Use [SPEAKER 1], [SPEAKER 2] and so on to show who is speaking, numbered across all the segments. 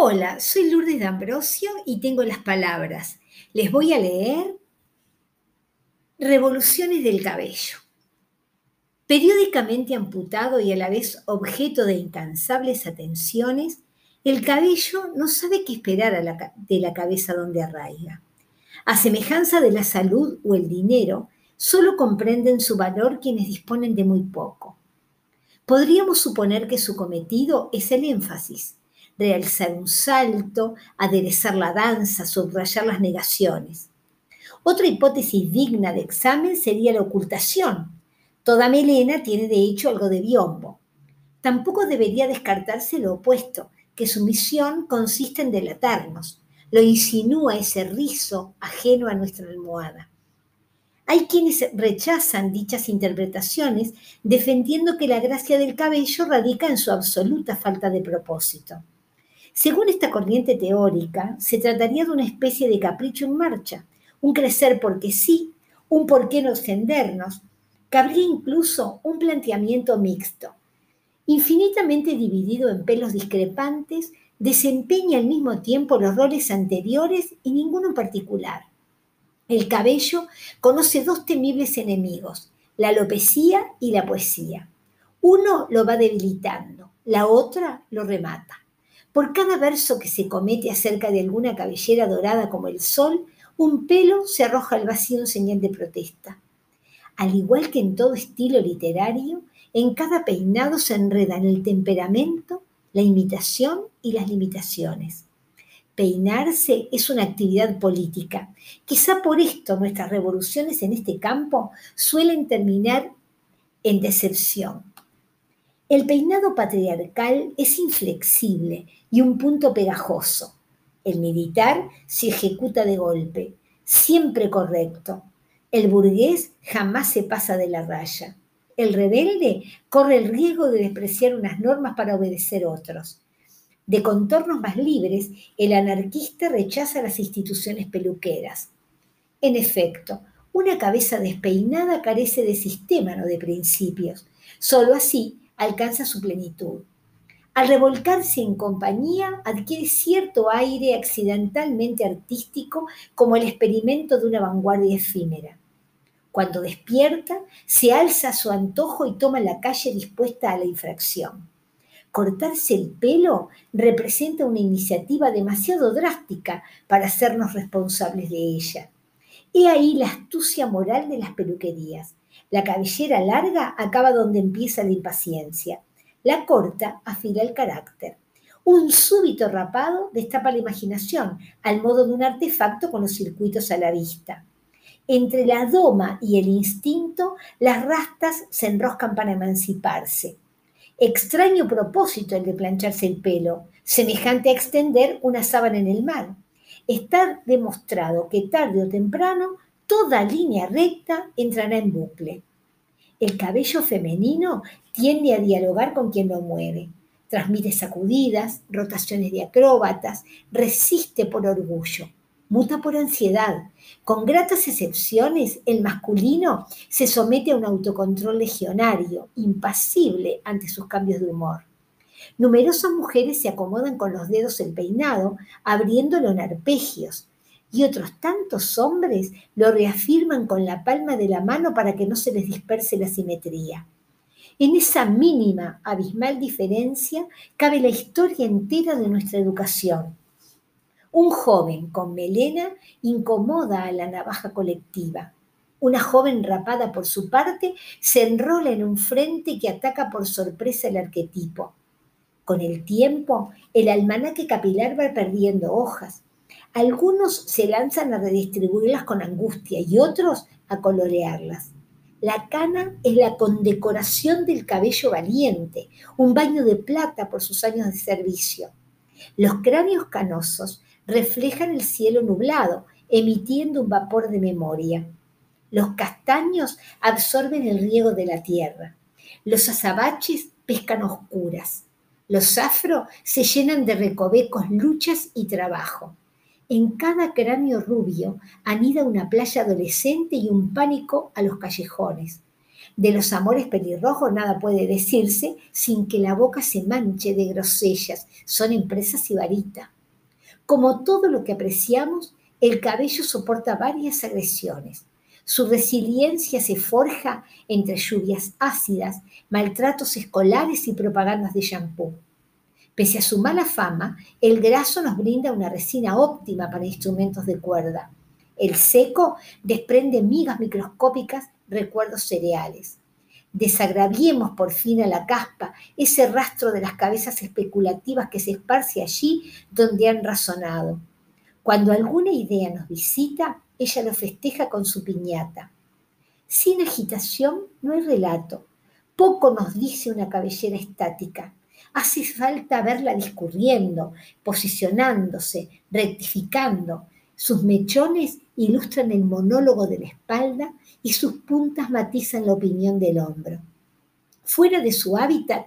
[SPEAKER 1] Hola, soy Lourdes D'Ambrosio y tengo las palabras. Les voy a leer Revoluciones del cabello. Periódicamente amputado y a la vez objeto de incansables atenciones, el cabello no sabe qué esperar de la cabeza donde arraiga. A semejanza de la salud o el dinero, solo comprenden su valor quienes disponen de muy poco. Podríamos suponer que su cometido es el énfasis, realzar un salto, aderezar la danza, subrayar las negaciones. Otra hipótesis digna de examen sería la ocultación. Toda melena tiene de hecho algo de biombo. Tampoco debería descartarse lo opuesto, que su misión consiste en delatarnos. Lo insinúa ese rizo ajeno a nuestra almohada. Hay quienes rechazan dichas interpretaciones defendiendo que la gracia del cabello radica en su absoluta falta de propósito. Según esta corriente teórica, se trataría de una especie de capricho en marcha, un crecer porque sí, un por qué no extendernos. Cabría incluso un planteamiento mixto. Infinitamente dividido en pelos discrepantes, desempeña al mismo tiempo los roles anteriores y ninguno en particular. El cabello conoce dos temibles enemigos, la alopecia y la poesía. Uno lo va debilitando, la otra lo remata. Por cada verso que se comete acerca de alguna cabellera dorada como el sol, un pelo se arroja al vacío en señal de protesta. Al igual que en todo estilo literario, en cada peinado se enredan el temperamento, la imitación y las limitaciones. Peinarse es una actividad política. Quizá por esto nuestras revoluciones en este campo suelen terminar en decepción. El peinado patriarcal es inflexible y un punto pegajoso. El militar se ejecuta de golpe, siempre correcto. El burgués jamás se pasa de la raya. El rebelde corre el riesgo de despreciar unas normas para obedecer otros. De contornos más libres, el anarquista rechaza las instituciones peluqueras. En efecto, una cabeza despeinada carece de sistema, no de principios. Solo así alcanza su plenitud. Al revolcarse en compañía, adquiere cierto aire accidentalmente artístico como el experimento de una vanguardia efímera. Cuando despierta, se alza a su antojo y toma la calle dispuesta a la infracción. Cortarse el pelo representa una iniciativa demasiado drástica para hacernos responsables de ella. He ahí la astucia moral de las peluquerías. La cabellera larga acaba donde empieza la impaciencia. La corta afila el carácter. Un súbito rapado destapa la imaginación, al modo de un artefacto con los circuitos a la vista. Entre la doma y el instinto, las rastas se enroscan para emanciparse. Extraño propósito el de plancharse el pelo, semejante a extender una sábana en el mar. Está demostrado que tarde o temprano toda línea recta entrará en bucle. El cabello femenino tiende a dialogar con quien lo mueve, transmite sacudidas, rotaciones de acróbatas, resiste por orgullo, muta por ansiedad. Con gratas excepciones, el masculino se somete a un autocontrol legionario, impasible ante sus cambios de humor. Numerosas mujeres se acomodan con los dedos el peinado, abriéndolo en arpegios, y otros tantos hombres lo reafirman con la palma de la mano para que no se les disperse la simetría. En esa mínima, abismal diferencia cabe la historia entera de nuestra educación. Un joven con melena incomoda a la navaja colectiva. Una joven rapada por su parte se enrola en un frente que ataca por sorpresa el arquetipo. Con el tiempo, el almanaque capilar va perdiendo hojas, algunos se lanzan a redistribuirlas con angustia y otros a colorearlas. La cana es la condecoración del cabello valiente, un baño de plata por sus años de servicio. Los cráneos canosos reflejan el cielo nublado, emitiendo un vapor de memoria. Los castaños absorben el riego de la tierra. Los azabaches pescan oscuras. Los afro se llenan de recovecos, luchas y trabajo. En cada cráneo rubio anida una playa adolescente y un pánico a los callejones. De los amores pelirrojos nada puede decirse sin que la boca se manche de grosellas. Son empresas y varita. Como todo lo que apreciamos, el cabello soporta varias agresiones. Su resiliencia se forja entre lluvias ácidas, maltratos escolares y propagandas de shampoo. Pese a su mala fama, el graso nos brinda una resina óptima para instrumentos de cuerda. El seco desprende migas microscópicas, recuerdos cereales. Desagraviemos por fin a la caspa ese rastro de las cabezas especulativas que se esparce allí donde han razonado. Cuando alguna idea nos visita, ella lo festeja con su piñata. Sin agitación no hay relato. Poco nos dice una cabellera estática. Hace falta verla discurriendo, posicionándose, rectificando. Sus mechones ilustran el monólogo de la espalda y sus puntas matizan la opinión del hombro. Fuera de su hábitat,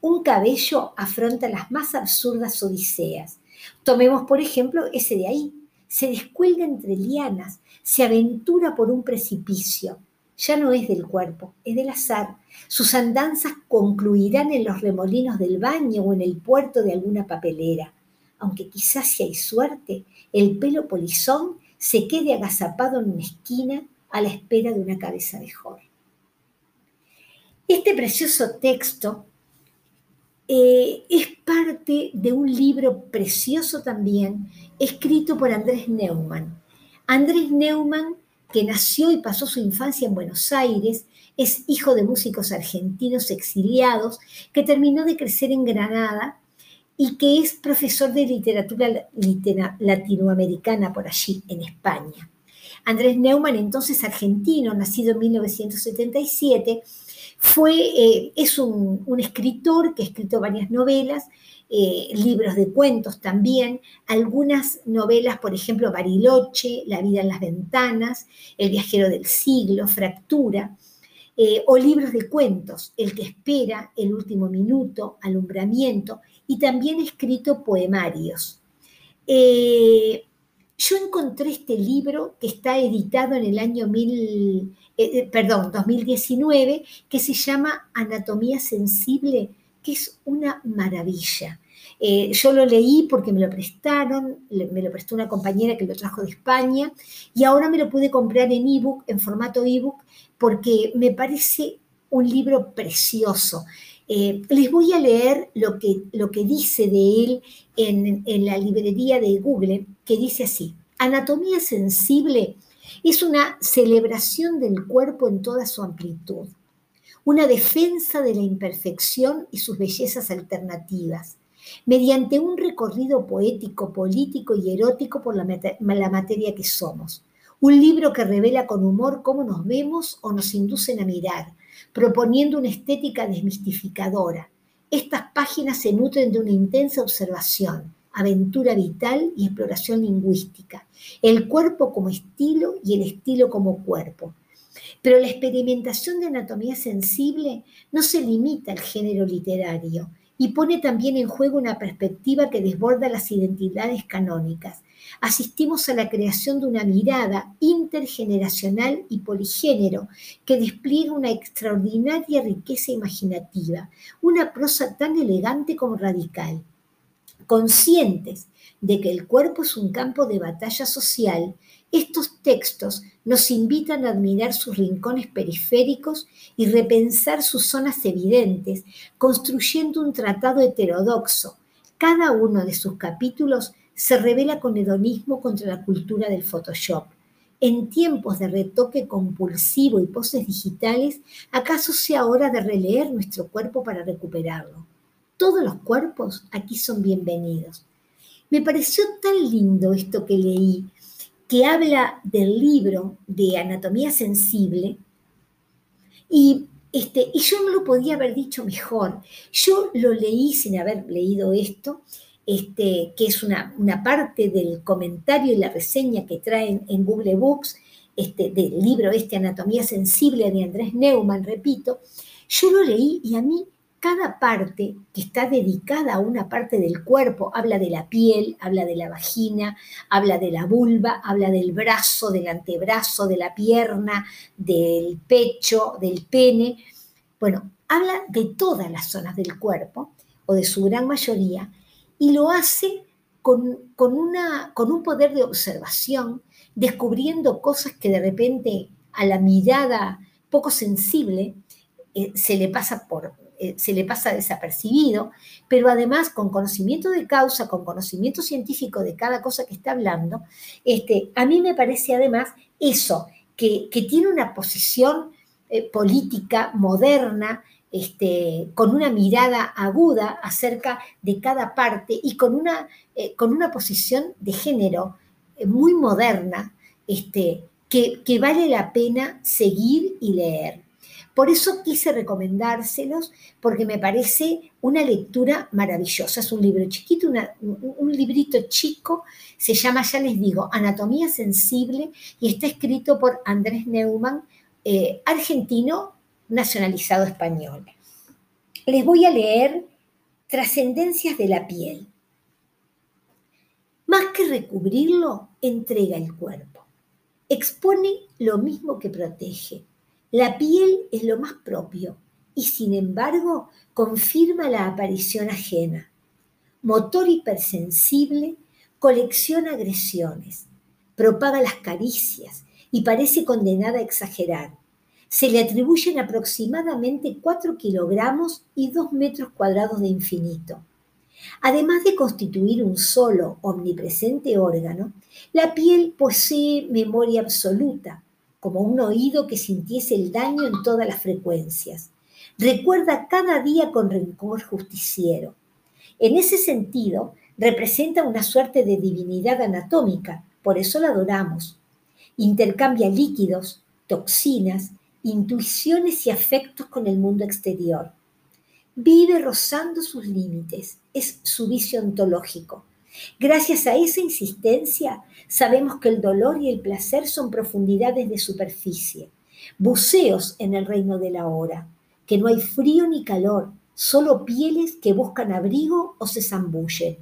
[SPEAKER 1] un cabello afronta las más absurdas odiseas. Tomemos, por ejemplo, ese de ahí. Se descuelga entre lianas, se aventura por un precipicio. Ya no es del cuerpo, es del azar. Sus andanzas concluirán en los remolinos del baño o en el puerto de alguna papelera. Aunque quizás si hay suerte, el pelo polizón se quede agazapado en una esquina a la espera de una cabeza mejor. Este precioso texto eh, es parte de un libro precioso también, escrito por Andrés Neumann. Andrés Neumann, que nació y pasó su infancia en Buenos Aires, es hijo de músicos argentinos exiliados, que terminó de crecer en Granada y que es profesor de literatura latinoamericana por allí, en España. Andrés Neumann, entonces argentino, nacido en 1977, fue, eh, es un, escritor que ha escrito varias novelas, eh, libros de cuentos también, algunas novelas, por ejemplo, Bariloche, La vida en las ventanas, El viajero del siglo, Fractura, eh, o libros de cuentos, El que espera, El último minuto, Alumbramiento, y también ha escrito poemarios. yo encontré este libro que está editado en el año mil, eh, eh, perdón, 2019, que se llama Anatomía Sensible, que es una maravilla. Eh, yo lo leí porque me lo prestaron, me lo prestó una compañera que lo trajo de España y ahora me lo pude comprar en ebook, en formato ebook, porque me parece un libro precioso. les voy a leer lo que, lo que dice de él en la librería de Google, que dice así, Anatomía Sensible es una celebración del cuerpo en toda su amplitud, una defensa de la imperfección y sus bellezas alternativas, mediante un recorrido poético, político y erótico por la, materia que somos. Un libro que revela con humor cómo nos vemos o nos inducen a mirar, proponiendo una estética desmistificadora. Estas páginas se nutren de una intensa observación, aventura vital y exploración lingüística, el cuerpo como estilo y el estilo como cuerpo. Pero la experimentación de anatomía sensible no se limita al género literario y pone también en juego una perspectiva que desborda las identidades canónicas. Asistimos a la creación de una mirada intergeneracional y poligénero que despliega una extraordinaria riqueza imaginativa, una prosa tan elegante como radical conscientes de que el cuerpo es un campo de batalla social, estos textos nos invitan a admirar sus rincones periféricos y repensar sus zonas evidentes, construyendo un tratado heterodoxo. Cada uno de sus capítulos se revela con hedonismo contra la cultura del Photoshop. En tiempos de retoque compulsivo y poses digitales, ¿acaso sea hora de releer nuestro cuerpo para recuperarlo? todos los cuerpos aquí son bienvenidos. Me pareció tan lindo esto que leí, que habla del libro de anatomía sensible, y, este, y yo no lo podía haber dicho mejor. Yo lo leí sin haber leído esto, este, que es una, parte del comentario y la reseña que traen en Google Books, este, del libro este, Anatomía Sensible de Andrés Neumann, repito, yo lo leí y a mí cada parte que está dedicada a una parte del cuerpo. Habla de la piel, habla de la vagina, habla de la vulva, habla del brazo, del antebrazo, de la pierna, del pecho, del pene. Bueno, habla de todas las zonas del cuerpo, o de su gran mayoría, y lo hace con, una, con un poder de observación, descubriendo cosas que de repente a la mirada poco sensible eh, se le pasa por, eh, se le pasa desapercibido, pero además con conocimiento de causa, con conocimiento científico de cada cosa que está hablando, este, a mí me parece además eso, que, tiene una posición eh, política moderna, este, con una mirada aguda acerca de cada parte y con una, eh, con una posición de género muy moderna, este, que, que vale la pena seguir y leer. Por eso quise recomendárselos, porque me parece una lectura maravillosa. Es un libro chiquito, un, librito chico, se llama, ya les digo, Anatomía Sensible, y está escrito por Andrés Neumann, eh, argentino nacionalizado español. Les voy a leer Trascendencias de la piel. Más que recubrirlo, entrega el cuerpo. Expone lo mismo que protege la piel es lo más propio y sin embargo confirma la aparición ajena. Motor hipersensible, colecciona agresiones, propaga las caricias y parece condenada a exagerar. Se le atribuyen aproximadamente 4 kilogramos y 2 metros cuadrados de infinito. Además de constituir un solo omnipresente órgano, la piel posee memoria absoluta, como un oído que sintiese el daño en todas las frecuencias. Recuerda cada día con rencor justiciero. En ese sentido, representa una suerte de divinidad anatómica, por eso la adoramos. Intercambia líquidos, toxinas, intuiciones y afectos con el mundo exterior. Vive rozando sus límites, es su vicio ontológico. Gracias a esa insistencia, sabemos que el dolor y el placer son profundidades de superficie, buceos en el reino de la hora, que no hay frío ni calor, solo pieles que buscan abrigo o se zambullen.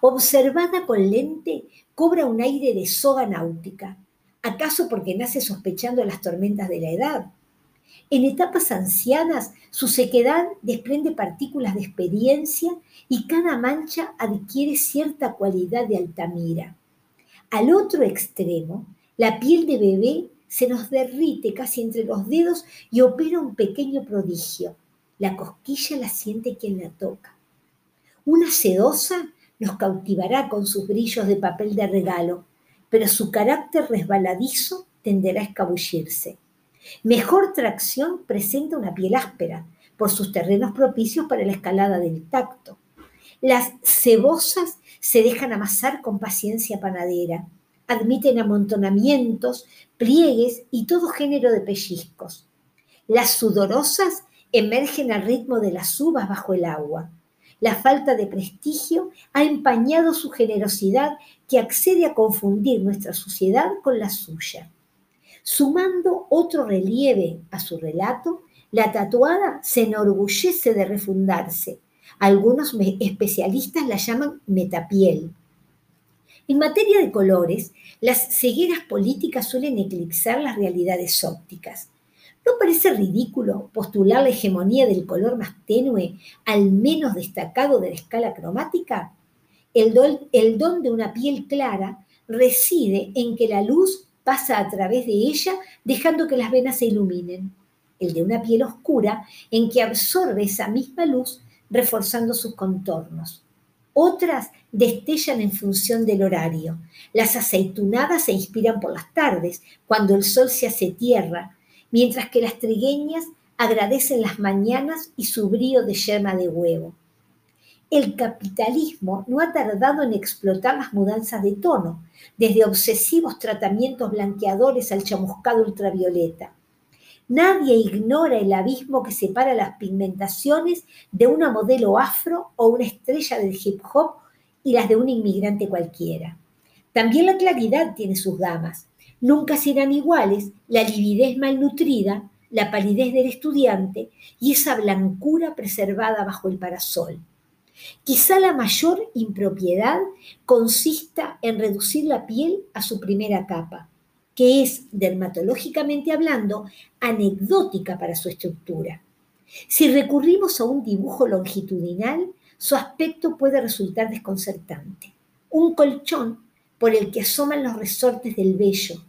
[SPEAKER 1] Observada con lente, cobra un aire de soga náutica, acaso porque nace sospechando las tormentas de la edad, en etapas ancianas, su sequedad desprende partículas de experiencia y cada mancha adquiere cierta cualidad de altamira. Al otro extremo, la piel de bebé se nos derrite casi entre los dedos y opera un pequeño prodigio. La cosquilla la siente quien la toca. Una sedosa nos cautivará con sus brillos de papel de regalo, pero su carácter resbaladizo tenderá a escabullirse. Mejor tracción presenta una piel áspera, por sus terrenos propicios para la escalada del tacto. Las cebosas se dejan amasar con paciencia panadera, admiten amontonamientos, pliegues y todo género de pellizcos. Las sudorosas emergen al ritmo de las uvas bajo el agua. La falta de prestigio ha empañado su generosidad que accede a confundir nuestra sociedad con la suya. Sumando otro relieve a su relato, la tatuada se enorgullece de refundarse. Algunos especialistas la llaman metapiel. En materia de colores, las cegueras políticas suelen eclipsar las realidades ópticas. ¿No parece ridículo postular la hegemonía del color más tenue al menos destacado de la escala cromática? El el don de una piel clara reside en que la luz pasa a través de ella dejando que las venas se iluminen. El de una piel oscura en que absorbe esa misma luz reforzando sus contornos. Otras destellan en función del horario. Las aceitunadas se inspiran por las tardes, cuando el sol se hace tierra, mientras que las trigueñas agradecen las mañanas y su brío de yerma de huevo. El capitalismo no ha tardado en explotar las mudanzas de tono, desde obsesivos tratamientos blanqueadores al chamuscado ultravioleta. Nadie ignora el abismo que separa las pigmentaciones de una modelo afro o una estrella del hip hop y las de un inmigrante cualquiera. También la claridad tiene sus gamas. Nunca serán iguales la lividez malnutrida la palidez del estudiante y esa blancura preservada bajo el parasol. Quizá la mayor impropiedad consista en reducir la piel a su primera capa, que es, dermatológicamente hablando, anecdótica para su estructura. Si recurrimos a un dibujo longitudinal, su aspecto puede resultar desconcertante. Un colchón por el que asoman los resortes del vello,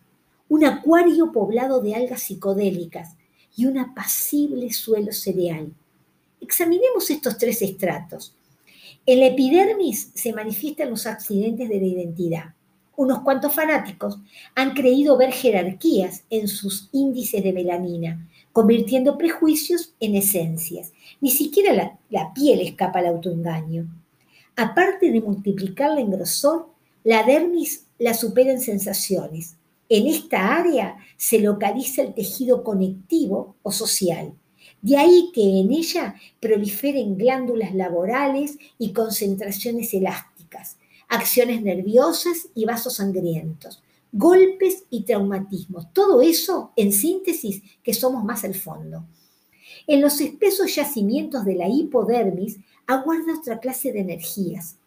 [SPEAKER 1] un acuario poblado de algas psicodélicas y un apacible suelo cereal. Examinemos estos tres estratos. En la epidermis se manifiestan los accidentes de la identidad. Unos cuantos fanáticos han creído ver jerarquías en sus índices de melanina, convirtiendo prejuicios en esencias. Ni siquiera la, piel escapa al autoengaño. Aparte de multiplicarla en grosor, la dermis la supera en sensaciones. En esta área se localiza el tejido conectivo o social. De ahí que en ella proliferen glándulas laborales y concentraciones elásticas, acciones nerviosas y vasos sangrientos, golpes y traumatismos. Todo eso, en síntesis, que somos más al fondo. En los espesos yacimientos de la hipodermis aguarda otra clase de energías,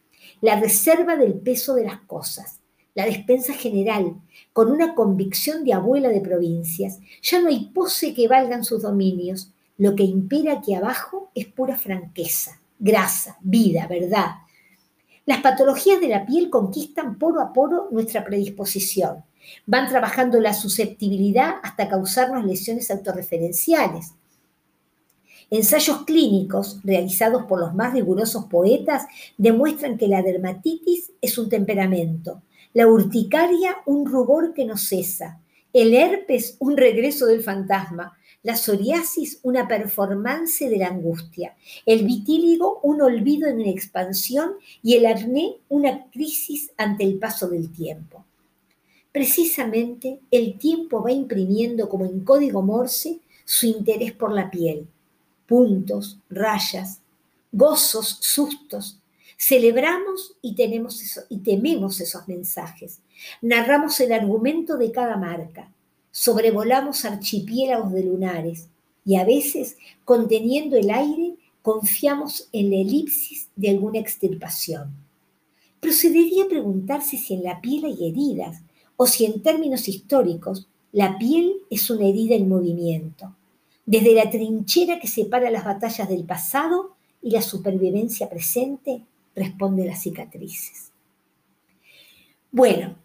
[SPEAKER 1] la reserva del peso de las cosas, la despensa general, con una convicción de abuela de provincias. Ya no hay pose que valgan sus dominios. Lo que impera aquí abajo es pura franqueza, grasa, vida, verdad. Las patologías de la piel conquistan poro a poro nuestra predisposición. Van trabajando la susceptibilidad hasta causarnos lesiones autorreferenciales. Ensayos clínicos realizados por los más rigurosos poetas demuestran que la dermatitis es un temperamento, la urticaria un rubor que no cesa, el herpes un regreso del fantasma, la psoriasis una performance de la angustia, el vitíligo un olvido en expansión y el acné una crisis ante el paso del tiempo. Precisamente el tiempo va imprimiendo como en código morse su interés por la piel, puntos, rayas, gozos, sustos, Celebramos y, tenemos y tememos esos mensajes. Narramos el argumento de cada marca. Sobrevolamos archipiélagos de lunares y a veces, conteniendo el aire, confiamos en la elipsis de alguna extirpación. Procedería preguntarse si en la piel hay heridas o si en términos históricos la piel es una herida en movimiento, desde la trinchera que separa las batallas del pasado y la supervivencia presente responde las cicatrices. Bueno,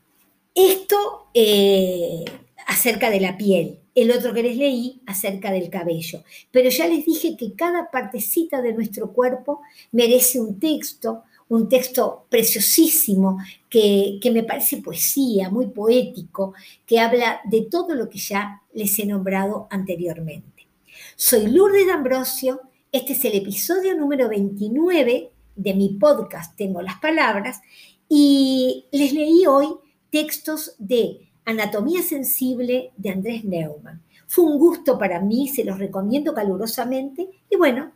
[SPEAKER 1] esto eh, acerca de la piel, el otro que les leí acerca del cabello, pero ya les dije que cada partecita de nuestro cuerpo merece un texto, un texto preciosísimo que, que, me parece poesía, muy poético, que habla de todo lo que ya les he nombrado anteriormente. Soy Lourdes D'Ambrosio, este es el episodio número 29 de mi podcast Tengo las Palabras y les leí hoy textos de Anatomía Sensible de Andrés Neumann. Fue un gusto para mí, se los recomiendo calurosamente y bueno,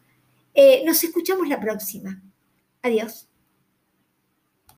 [SPEAKER 1] eh, nos escuchamos la próxima. Adiós.